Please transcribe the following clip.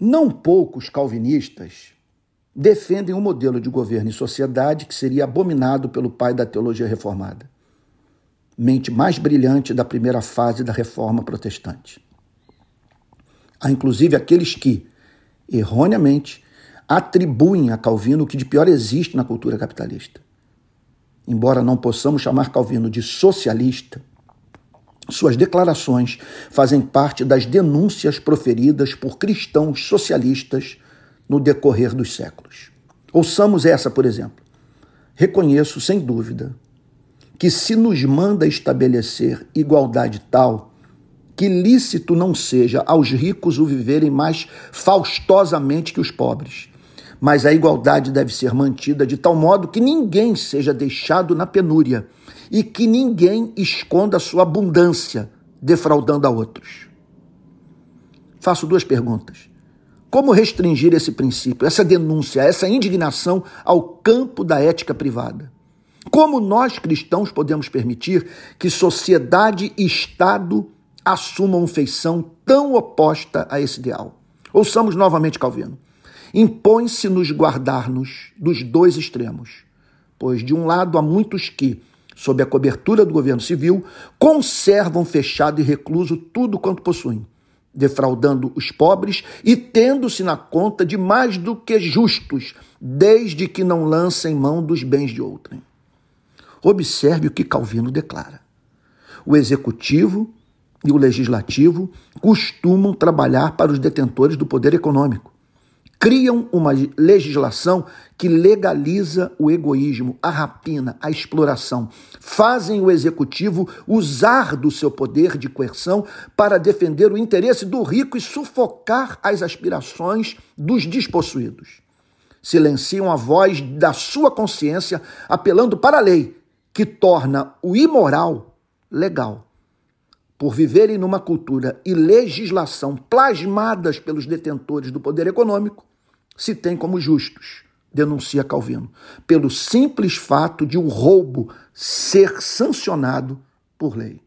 Não poucos calvinistas defendem um modelo de governo e sociedade que seria abominado pelo pai da teologia reformada, mente mais brilhante da primeira fase da reforma protestante. Há inclusive aqueles que, erroneamente, atribuem a Calvino o que de pior existe na cultura capitalista. Embora não possamos chamar Calvino de socialista, suas declarações fazem parte das denúncias proferidas por cristãos socialistas no decorrer dos séculos. Ouçamos essa, por exemplo. Reconheço, sem dúvida, que se nos manda estabelecer igualdade tal, que lícito não seja aos ricos o viverem mais faustosamente que os pobres. Mas a igualdade deve ser mantida de tal modo que ninguém seja deixado na penúria e que ninguém esconda sua abundância, defraudando a outros. Faço duas perguntas. Como restringir esse princípio, essa denúncia, essa indignação ao campo da ética privada? Como nós cristãos podemos permitir que sociedade e Estado assumam feição tão oposta a esse ideal? Ouçamos novamente Calvino. Impõe-se nos guardar-nos dos dois extremos, pois de um lado há muitos que, sob a cobertura do governo civil, conservam fechado e recluso tudo quanto possuem, defraudando os pobres e tendo-se na conta de mais do que justos, desde que não lancem mão dos bens de outrem. Observe o que Calvino declara. O executivo e o legislativo costumam trabalhar para os detentores do poder econômico criam uma legislação que legaliza o egoísmo, a rapina, a exploração. Fazem o executivo usar do seu poder de coerção para defender o interesse do rico e sufocar as aspirações dos despossuídos. Silenciam a voz da sua consciência, apelando para a lei, que torna o imoral legal por viverem numa cultura e legislação plasmadas pelos detentores do poder econômico, se tem como justos, denuncia Calvino, pelo simples fato de o um roubo ser sancionado por lei.